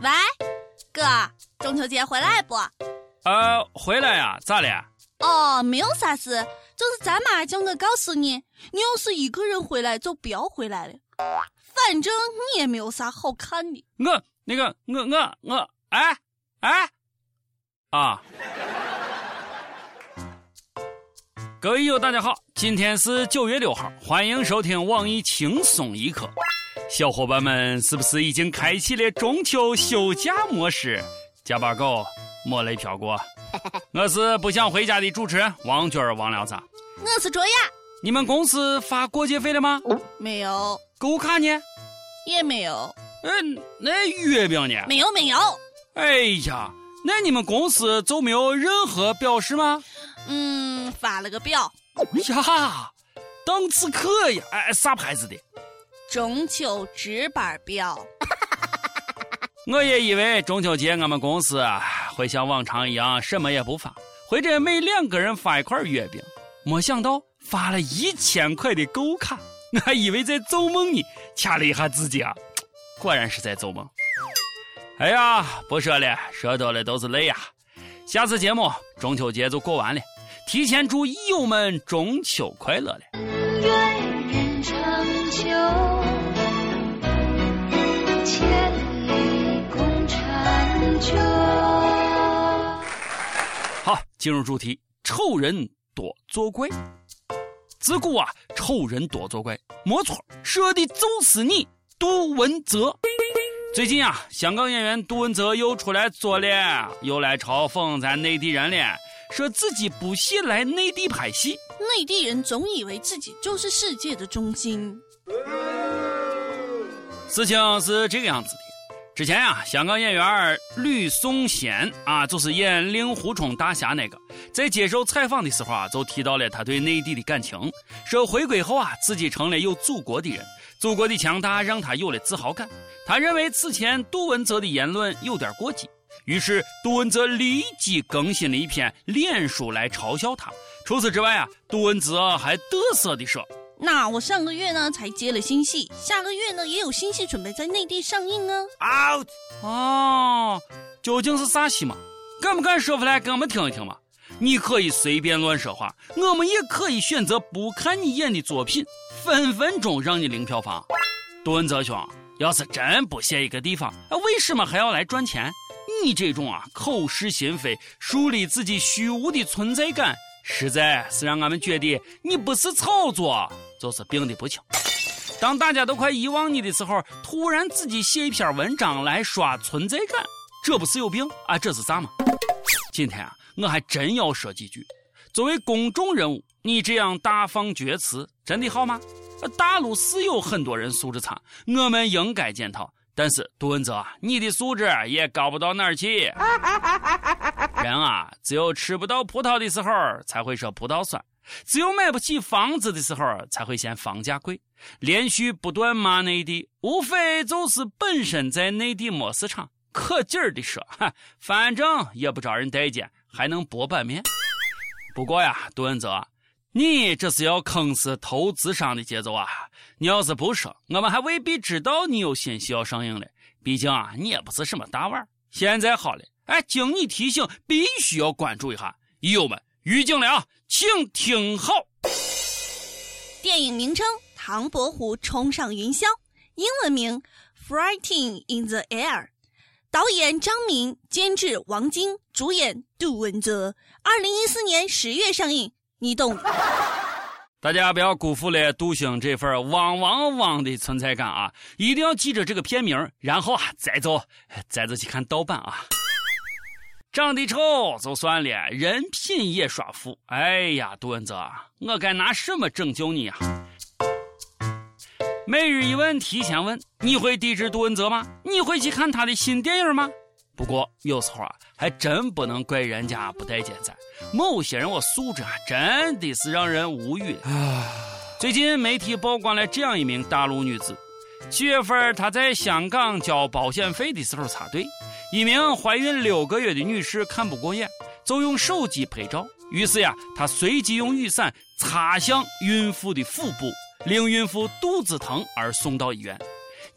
喂，哥，中秋节回来不？呃，回来呀，咋了？哦，没有啥事，就是咱妈叫我告诉你，你要是一个人回来，就不要回来了。反正你也没有啥好看的。我那个我我我，哎哎啊！各位友，大家好，今天是九月六号，欢迎收听网易轻松一刻。小伙伴们是不是已经开启了中秋休假模式？加把狗莫雷飘过。我是不想回家的主持人王娟儿王聊子。我是卓雅。你们公司发过节费了吗？没有。购物卡呢？也没有。嗯，那月饼呢？没有没有。哎呀，那你们公司就没有任何表示吗？嗯，发了个表。呀，档次可呀！哎，啥牌子的？中秋值班表。我也以为中秋节俺们公司会像往常一样什么也不发，或者每两个人发一块月饼。没想到发了一千块的购卡，我 还以为在做梦呢。掐了一下自己啊，果然是在做梦。哎呀，不说了，说多了都是泪呀。下次节目中秋节就过完了。提前祝益友们中秋快乐了！好，进入主题，丑人多作怪。自古啊，丑人多作怪，没错，说的就是你，杜文泽。最近啊，香港演员杜文泽又出来作了，又来嘲讽咱内地人了。说自己不屑来内地拍戏，内地人总以为自己就是世界的中心。事情是这个样子的，之前啊，香港演员吕颂贤啊，就是演《令狐冲大侠》那个，在接受采访的时候啊，就提到了他对内地的感情，说回归后啊，自己成了有祖国的人，祖国的强大让他有了自豪感。他认为此前杜文泽的言论有点过激。于是杜文泽立即更新了一篇脸书来嘲笑他。除此之外啊，杜文泽还得瑟地说：“那我上个月呢才接了新戏，下个月呢也有新戏准备在内地上映呢。” out 哦，究竟是啥戏嘛？敢不敢说出来给我们听一听嘛？你可以随便乱说话，我们也可以选择不看你演的作品，分分钟让你零票房。杜文泽兄，要是真不屑一个地方，为什么还要来赚钱？你这种啊，口是心非、树立自己虚无的存在感，实在是让俺们觉得你不是炒作，就是病的不轻。当大家都快遗忘你的时候，突然自己写一篇文章来刷存在感，这不是有病啊？这是啥嘛？今天啊，我还真要说几句。作为公众人物，你这样大放厥词，真的好吗？大陆是有很多人素质差，我们应该检讨。但是杜文泽，你的素质也高不到哪儿去。人啊，只有吃不到葡萄的时候才会说葡萄酸，只有买不起房子的时候才会嫌房价贵。连续不断骂内地，无非就是本身在内地没市场，可劲儿的说，反正也不招人待见，还能博版面。不过呀，杜文泽。你这是要坑死投资商的节奏啊！你要是不说，我们还未必知道你有新戏要上映了。毕竟啊，你也不是什么大腕现在好了，哎，经你提醒，必须要关注一下。友们，预警了啊，请听好。电影名称《唐伯虎冲上云霄》，英文名《Fighting in the Air》，导演张敏，监制王晶，主演杜汶泽。二零一四年十月上映。你懂，大家不要辜负了杜星这份汪汪汪的存在感啊！一定要记着这个片名，然后啊再走，再走去看盗版啊！长得丑就算了，人品也耍富。哎呀，杜文泽，我该拿什么拯救你啊？每日一问，提前问：你会抵制杜文泽吗？你会去看他的新电影吗？不过有时候啊，还真不能怪人家不待见咱。某些人我素质啊，真的是让人无语。最近媒体曝光了这样一名大陆女子，七月份她在香港交保险费的时候插队，一名怀孕六个月的女士看不过眼，就用手机拍照。于是呀，她随即用雨伞擦向孕妇的腹部，令孕妇肚子疼而送到医院。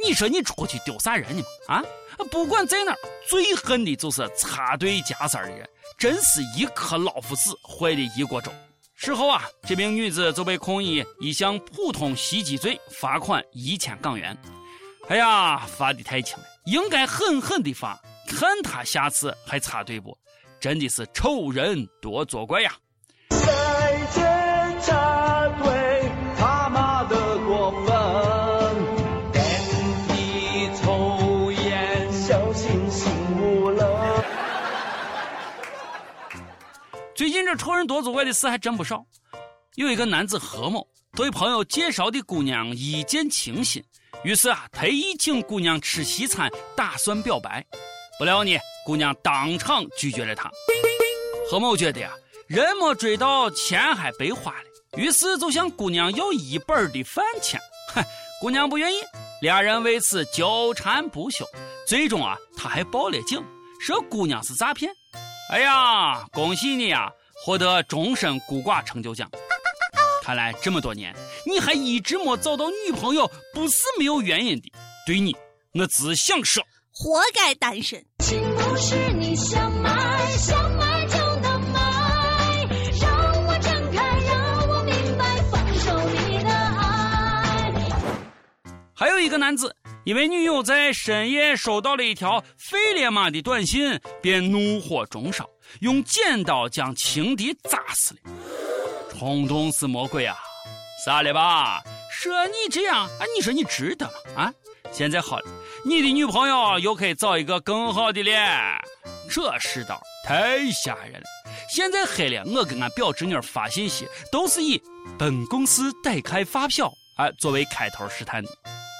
你说你出去丢啥人呢嘛？啊，不管在哪儿，最恨的就是插队加塞的人，真是一颗老虎屎坏的一锅粥。事后啊，这名女子就被控以一项普通袭击罪，罚款一千港元。哎呀，罚的太轻了，应该狠狠的罚，看他下次还插队不？真的是丑人多作怪呀！再见插队，他妈的过分！抽烟，小心醒悟了。最近这丑人多作怪的事还真不少。有一个男子何某对朋友介绍的姑娘一见倾心，于是啊特意请姑娘吃西餐，打算表白。不料呢，姑娘当场拒绝了他。何某觉得呀，人没追到，钱还白花了，于是就向姑娘要一本的饭钱。哼，姑娘不愿意，俩人为此纠缠不休。最终啊，他还报了警，说姑娘是诈骗。哎呀，恭喜你呀，获得终身孤寡成就奖。看来这么多年，你还一直没找到女朋友，不是没有原因的。对你，我只想说，活该单身。情不是你想买，想买，还有一个男子，因为女友在深夜收到了一条费列马的短信，便怒火中烧，用剪刀将情敌扎死了。冲动是魔鬼啊！傻了吧？说你这样啊，你说你值得吗？啊！现在好了，你的女朋友又可以找一个更好的了。这世道太吓人了。现在黑了，我跟俺表侄女发信息都是以“本公司代开发票”啊作为开头试探的。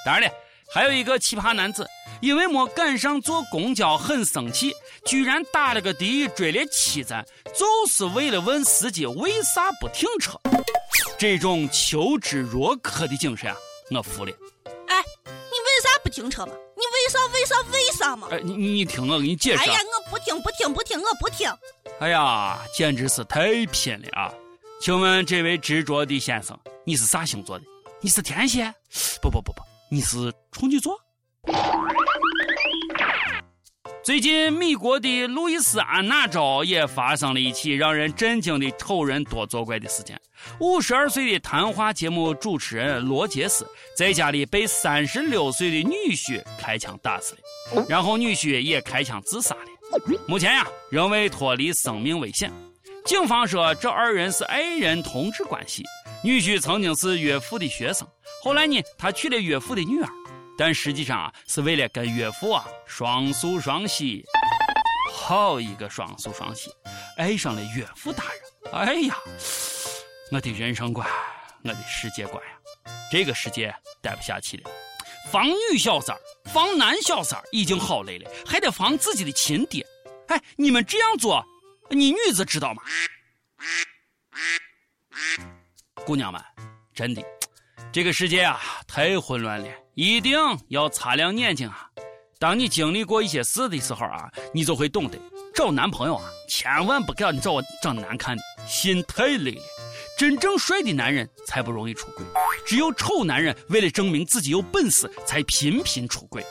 当然了，还有一个奇葩男子，因为没赶上坐公交很生气，居然打了个的追了七站，就是为了问司机为啥不停车。这种求知若渴的精神啊，我服了。停车嘛？你为啥为啥为啥嘛？哎，你你你听我给你解释啊。哎呀，我不听不听不听，我不听。哎呀，简直是太拼了啊！请问这位执着的先生，你是啥星座的？你是天蝎？不不不不，你是处女座。最近，美国的路易斯安那州也发生了一起让人震惊的丑人多作怪的事件。五十二岁的谈话节目主持人罗杰斯在家里被三十六岁的女婿开枪打死了，然后女婿也开枪自杀了。目前呀，仍未脱离生命危险。警方说，这二人是爱人同志关系。女婿曾经是岳父的学生，后来呢，他娶了岳父的女儿，但实际上啊，是为了跟岳父啊双宿双栖。好一个双宿双栖，爱上了岳父大人。哎呀，我的人生观，我的世界观呀，这个世界待不下去了。防女小三儿，防男小三儿已经好累了，还得防自己的亲爹。哎，你们这样做，你女子知道吗？姑娘们，真的，这个世界啊太混乱了，一定要擦亮眼睛啊！当你经历过一些事的时候啊，你就会懂得，找男朋友啊，千万不敢找长难看的，心太累了。真正帅的男人才不容易出轨，只有丑男人为了证明自己有本事，才频频出轨。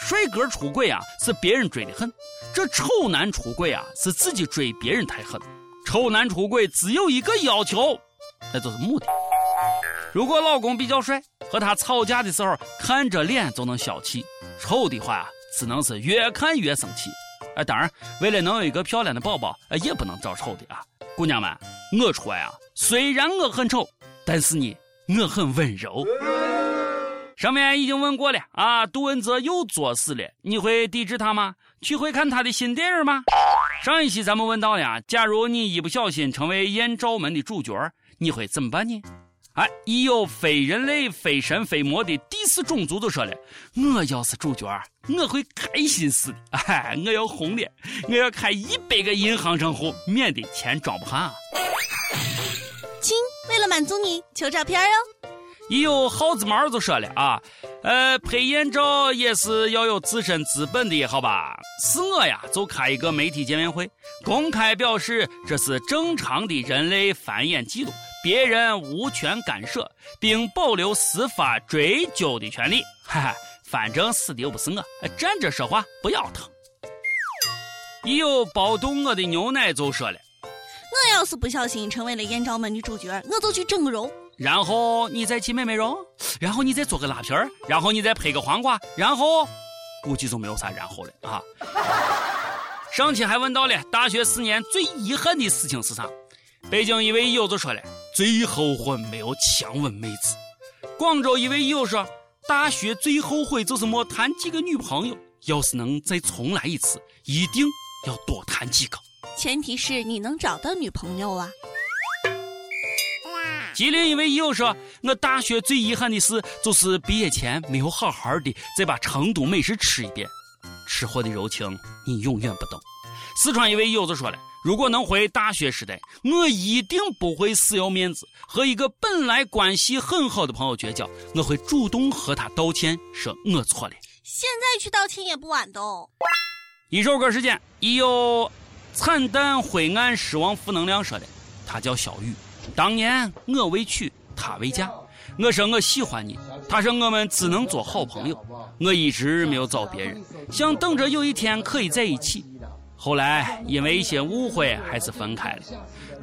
帅哥出轨啊，是别人追的狠；这丑男出轨啊，是自己追别人太狠。丑男出轨只有一个要求。那就是目的。如果老公比较帅，和他吵架的时候看着脸就能消气；丑的话啊，只能是越看越生气。哎，当然，为了能有一个漂亮的宝宝，哎，也不能找丑的啊。姑娘们，我说呀，虽然我很丑，但是呢，我很温柔。上面已经问过了啊，杜文泽又作死了，你会抵制他吗？去会看他的新电影吗？上一期咱们问到了，假如你一不小心成为艳照门的主角，你会怎么办呢？哎，已有非人类、非神、非魔的第四种族就说了：“我要是主角，我会开心死的。哎，我要红的，我要开一百个银行账户，免得钱装不下。”亲，为了满足你，求照片哦。已有耗子毛就说了啊，呃，拍艳照也是要有自身资本的，好吧？是我呀，就开一个媒体见面会，公开表示这是正常的人类繁衍记录，别人无权干涉，并保留司法追究的权利。哈哈，反正死的又不是我，站着说话不腰疼。一有包动我的牛奶就说了，我要是不小心成为了艳照门的主角，我就去整个容。然后你再去美美容，然后你再做个拉皮儿，然后你再配个黄瓜，然后估计就没有啥然后了啊。上期 还问到了大学四年最遗憾的事情是啥？北京一位友就说了，最后悔没有强吻妹子。广州一位友说，大学最后悔就是没谈几个女朋友。要是能再重来一次，一定要多谈几个。前提是你能找到女朋友啊。吉林一位友说：“我大学最遗憾的事就是毕业前没有好好的再把成都美食吃一遍。吃货的柔情你永远不懂。”四川一位友子说了：“如果能回大学时代，我一定不会死要面子，和一个本来关系很好的朋友绝交，我会主动和他道歉，说我错了。现在去道歉也不晚的哦。”一首歌时间，已有惨淡灰暗失望负能量说的，他叫小雨。当年我未娶，她未嫁。我说我喜欢你，他说我们只能做好朋友。我一直没有找别人，想等着有一天可以在一起。后来因为一些误会，还是分开了。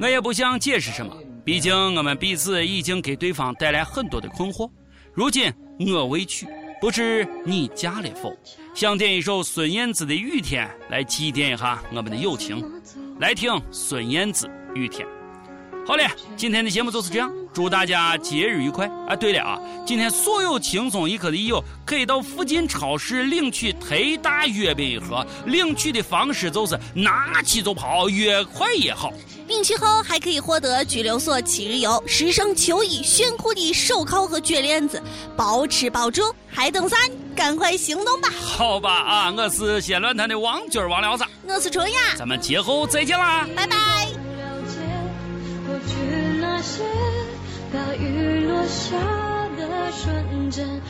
我也不想解释什么，毕竟我们彼此已经给对方带来很多的困惑。如今我未娶，不知你嫁了否？想点一首孙燕姿的《雨天》来祭奠一下我们的友情。来听孙燕姿《雨天》。好嘞，今天的节目就是这样，祝大家节日愉快啊！对了啊，今天所有轻松一刻的益友可以到附近超市领取特大月饼一盒，领取的方式就是拿起就跑，越快越好。领取后还可以获得拘留所七日游、时尚秋衣、炫酷的手铐和卷帘子，包吃包住，还等啥？赶快行动吧！好吧啊，我是西安论坛的王军王聊子，我是春雅，咱们节后再见啦，拜拜。是大雨落下的瞬间。